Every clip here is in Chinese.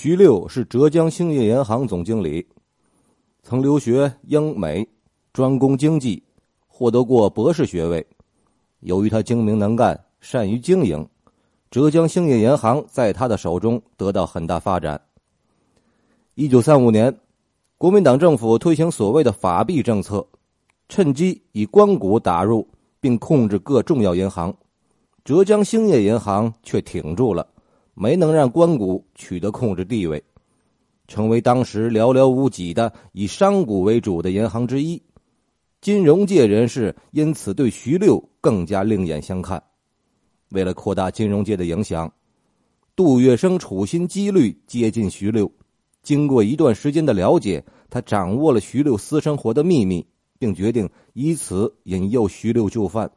徐六是浙江兴业银行总经理，曾留学英美，专攻经济，获得过博士学位。由于他精明能干，善于经营，浙江兴业银行在他的手中得到很大发展。一九三五年，国民党政府推行所谓的法币政策，趁机以官股打入并控制各重要银行，浙江兴业银行却挺住了。没能让关谷取得控制地位，成为当时寥寥无几的以商股为主的银行之一。金融界人士因此对徐六更加另眼相看。为了扩大金融界的影响，杜月笙处心积虑接近徐六。经过一段时间的了解，他掌握了徐六私生活的秘密，并决定以此引诱徐六就范。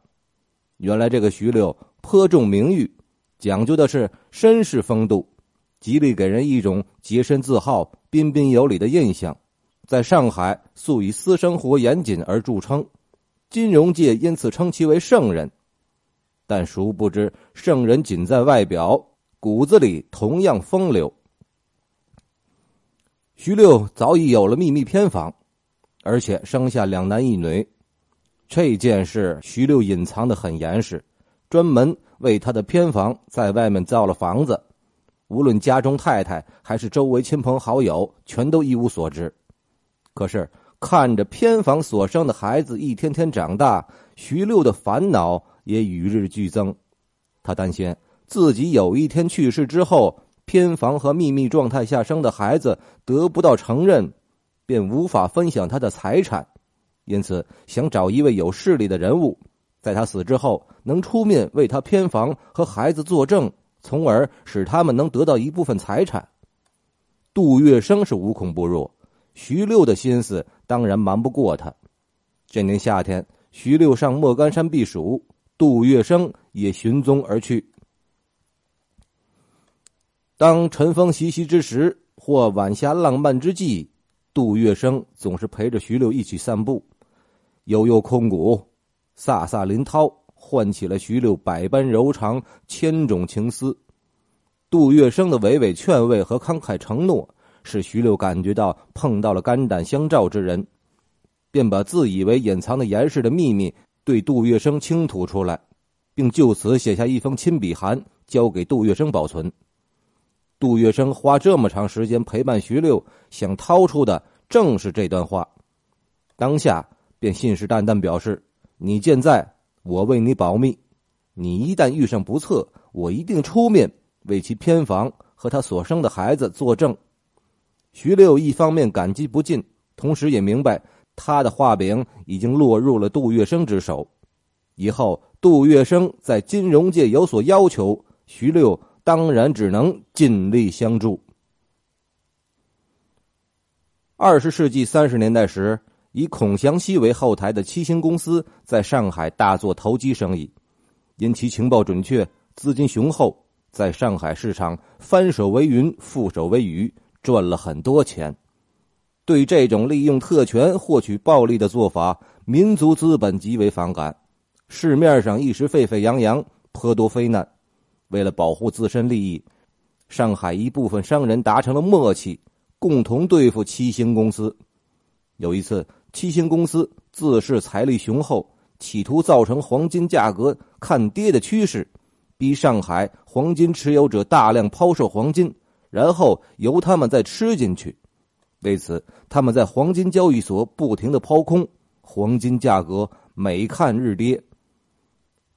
原来这个徐六颇重名誉。讲究的是绅士风度，极力给人一种洁身自好、彬彬有礼的印象。在上海，素以私生活严谨而著称，金融界因此称其为圣人。但殊不知，圣人仅在外表，骨子里同样风流。徐六早已有了秘密偏房，而且生下两男一女。这件事，徐六隐藏的很严实，专门。为他的偏房在外面造了房子，无论家中太太还是周围亲朋好友，全都一无所知。可是看着偏房所生的孩子一天天长大，徐六的烦恼也与日俱增。他担心自己有一天去世之后，偏房和秘密状态下生的孩子得不到承认，便无法分享他的财产，因此想找一位有势力的人物。在他死之后，能出面为他偏房和孩子作证，从而使他们能得到一部分财产。杜月笙是无孔不入，徐六的心思当然瞒不过他。这年夏天，徐六上莫干山避暑，杜月笙也寻踪而去。当晨风习习之时，或晚霞浪漫之际，杜月笙总是陪着徐六一起散步，悠悠空谷。飒飒林涛唤起了徐六百般柔肠、千种情思。杜月笙的娓娓劝慰和慷慨承诺，使徐六感觉到碰到了肝胆相照之人，便把自以为隐藏的严实的秘密对杜月笙倾吐出来，并就此写下一封亲笔函，交给杜月笙保存。杜月笙花这么长时间陪伴徐六，想掏出的正是这段话，当下便信誓旦旦表示。你健在，我为你保密。你一旦遇上不测，我一定出面为其偏房和他所生的孩子作证。徐六一方面感激不尽，同时也明白他的画饼已经落入了杜月笙之手。以后杜月笙在金融界有所要求，徐六当然只能尽力相助。二十世纪三十年代时。以孔祥熙为后台的七星公司在上海大做投机生意，因其情报准确、资金雄厚，在上海市场翻手为云、覆手为雨，赚了很多钱。对这种利用特权获取暴利的做法，民族资本极为反感。市面上一时沸沸扬扬，颇多非难。为了保护自身利益，上海一部分商人达成了默契，共同对付七星公司。有一次。七星公司自恃财力雄厚，企图造成黄金价格看跌的趋势，逼上海黄金持有者大量抛售黄金，然后由他们再吃进去。为此，他们在黄金交易所不停的抛空，黄金价格每看日跌。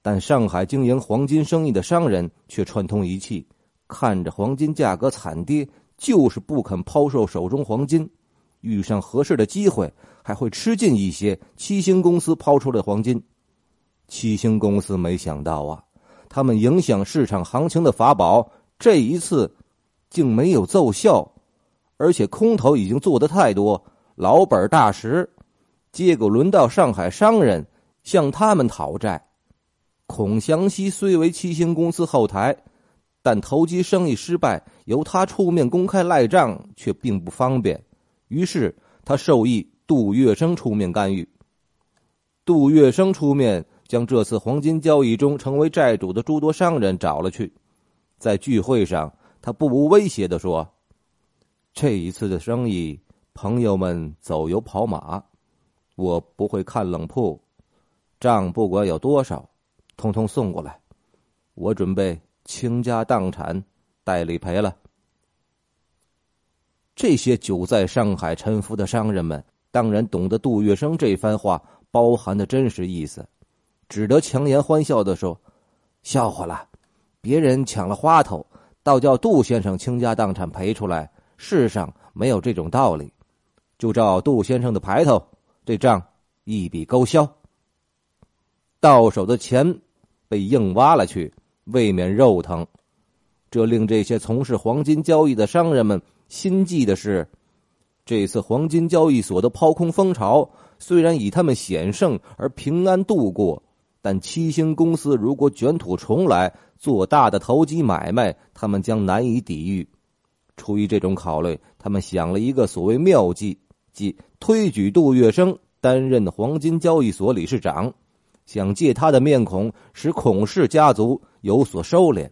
但上海经营黄金生意的商人却串通一气，看着黄金价格惨跌，就是不肯抛售手中黄金。遇上合适的机会，还会吃进一些七星公司抛出的黄金。七星公司没想到啊，他们影响市场行情的法宝这一次竟没有奏效，而且空头已经做得太多，老本大实。结果轮到上海商人向他们讨债。孔祥熙虽为七星公司后台，但投机生意失败，由他出面公开赖账却并不方便。于是他授意杜月笙出面干预。杜月笙出面将这次黄金交易中成为债主的诸多商人找了去，在聚会上，他不无威胁的说：“这一次的生意，朋友们走油跑马，我不会看冷铺，账不管有多少，通通送过来，我准备倾家荡产代理赔了。这些久在上海沉浮的商人们，当然懂得杜月笙这番话包含的真实意思，只得强颜欢笑的说：“笑话了，别人抢了花头，倒叫杜先生倾家荡产赔出来。”世上没有这种道理，就照杜先生的牌头，这账一笔勾销。到手的钱被硬挖了去，未免肉疼。这令这些从事黄金交易的商人们心悸的是，这次黄金交易所的抛空风潮虽然以他们险胜而平安度过，但七星公司如果卷土重来，做大的投机买卖，他们将难以抵御。出于这种考虑，他们想了一个所谓妙计，即推举杜月笙担任黄金交易所理事长，想借他的面孔使孔氏家族有所收敛。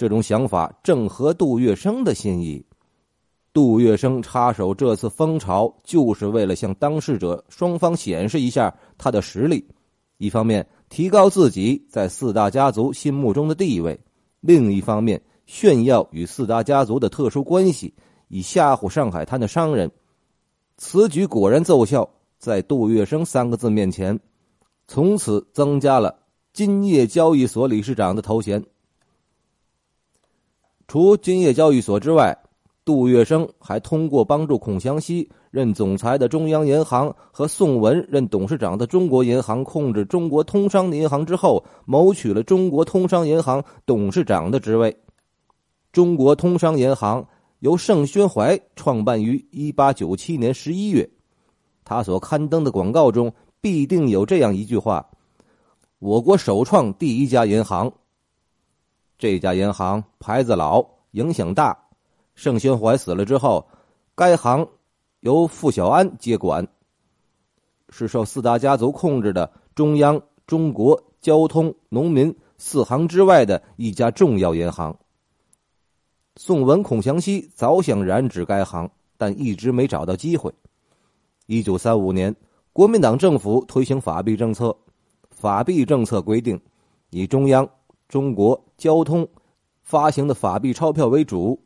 这种想法正合杜月笙的心意。杜月笙插手这次风潮，就是为了向当事者双方显示一下他的实力，一方面提高自己在四大家族心目中的地位，另一方面。炫耀与四大家族的特殊关系，以吓唬上海滩的商人。此举果然奏效，在杜月笙三个字面前，从此增加了金业交易所理事长的头衔。除金业交易所之外，杜月笙还通过帮助孔祥熙任总裁的中央银行和宋文任董事长的中国银行控制中国通商银行之后，谋取了中国通商银行董事长的职位。中国通商银行由盛宣怀创办于一八九七年十一月，他所刊登的广告中必定有这样一句话：“我国首创第一家银行。”这家银行牌子老，影响大。盛宣怀死了之后，该行由傅小安接管，是受四大家族控制的中央、中国、交通、农民四行之外的一家重要银行。宋文、孔祥熙早想染指该行，但一直没找到机会。一九三五年，国民党政府推行法币政策，法币政策规定，以中央、中国、交通发行的法币钞票为主。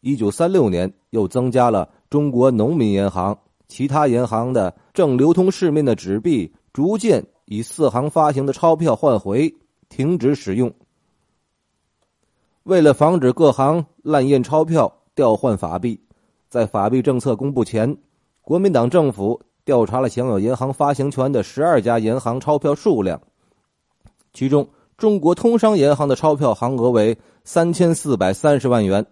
一九三六年，又增加了中国农民银行，其他银行的正流通市面的纸币逐渐以四行发行的钞票换回，停止使用。为了防止各行滥印钞票、调换法币，在法币政策公布前，国民党政府调查了享有银行发行权的十二家银行钞票数量，其中中国通商银行的钞票行额为三千四百三十万元。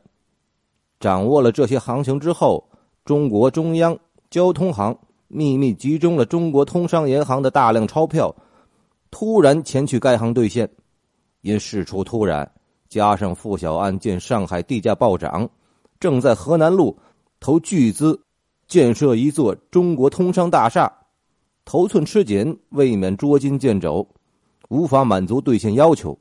掌握了这些行情之后，中国中央交通行秘密集中了中国通商银行的大量钞票，突然前去该行兑现，因事出突然。加上傅小安见上海地价暴涨，正在河南路投巨资建设一座中国通商大厦，头寸吃紧，未免捉襟见肘，无法满足兑现要求。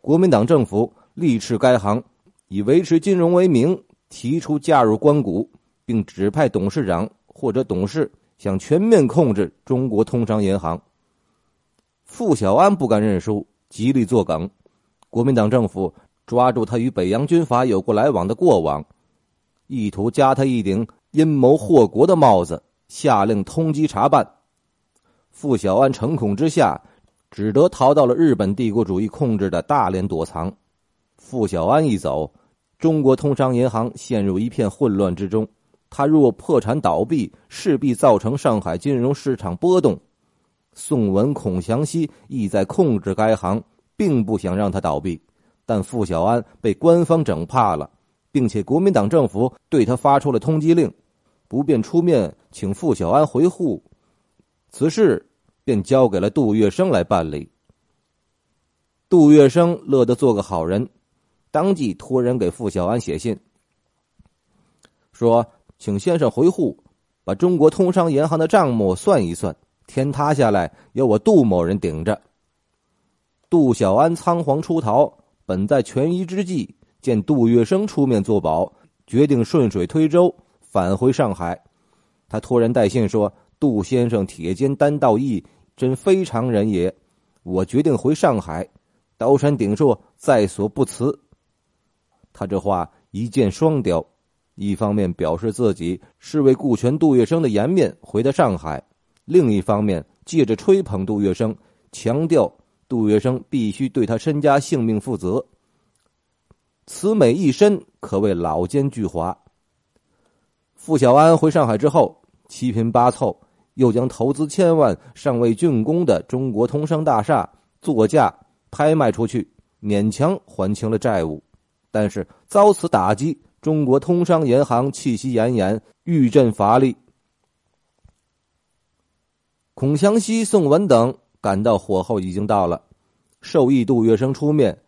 国民党政府力斥该行以维持金融为名，提出加入关谷，并指派董事长或者董事想全面控制中国通商银行。傅小安不甘认输，极力作梗。国民党政府抓住他与北洋军阀有过来往的过往，意图加他一顶阴谋祸国的帽子，下令通缉查办。傅小安诚恐之下，只得逃到了日本帝国主义控制的大连躲藏。傅小安一走，中国通商银行陷入一片混乱之中。他若破产倒闭，势必造成上海金融市场波动。宋文、孔祥熙意在控制该行。并不想让他倒闭，但傅小安被官方整怕了，并且国民党政府对他发出了通缉令，不便出面请傅小安回沪。此事便交给了杜月笙来办理。杜月笙乐得做个好人，当即托人给傅小安写信，说：“请先生回沪，把中国通商银行的账目算一算，天塌下来由我杜某人顶着。”杜小安仓皇出逃，本在权宜之计，见杜月笙出面作保，决定顺水推舟返回上海。他托人带信说：“杜先生铁肩担道义，真非常人也。我决定回上海。”刀山顶硕在所不辞。他这话一箭双雕，一方面表示自己是为顾全杜月笙的颜面回到上海，另一方面借着吹捧杜月笙，强调杜月笙必须对他身家性命负责。此美一身可谓老奸巨猾。傅小安回上海之后，七拼八凑，又将投资千万尚未竣工的中国通商大厦作价拍卖出去，勉强还清了债务。但是遭此打击，中国通商银行气息奄奄，欲振乏力。孔祥熙、宋文等感到火候已经到了，授意杜月笙出面，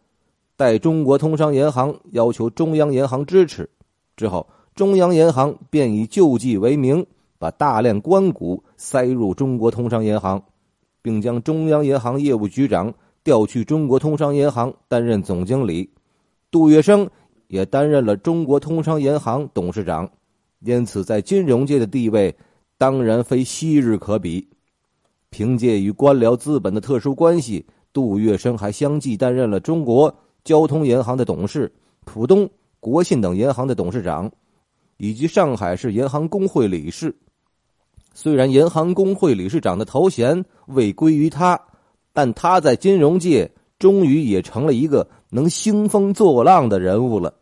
代中国通商银行要求中央银行支持。之后，中央银行便以救济为名，把大量官股塞入中国通商银行，并将中央银行业务局长调去中国通商银行担任总经理。杜月笙也担任了中国通商银行董事长，因此在金融界的地位当然非昔日可比。凭借与官僚资本的特殊关系，杜月笙还相继担任了中国交通银行的董事、浦东国信等银行的董事长，以及上海市银行工会理事。虽然银行工会理事长的头衔未归于他，但他在金融界终于也成了一个。能兴风作浪的人物了。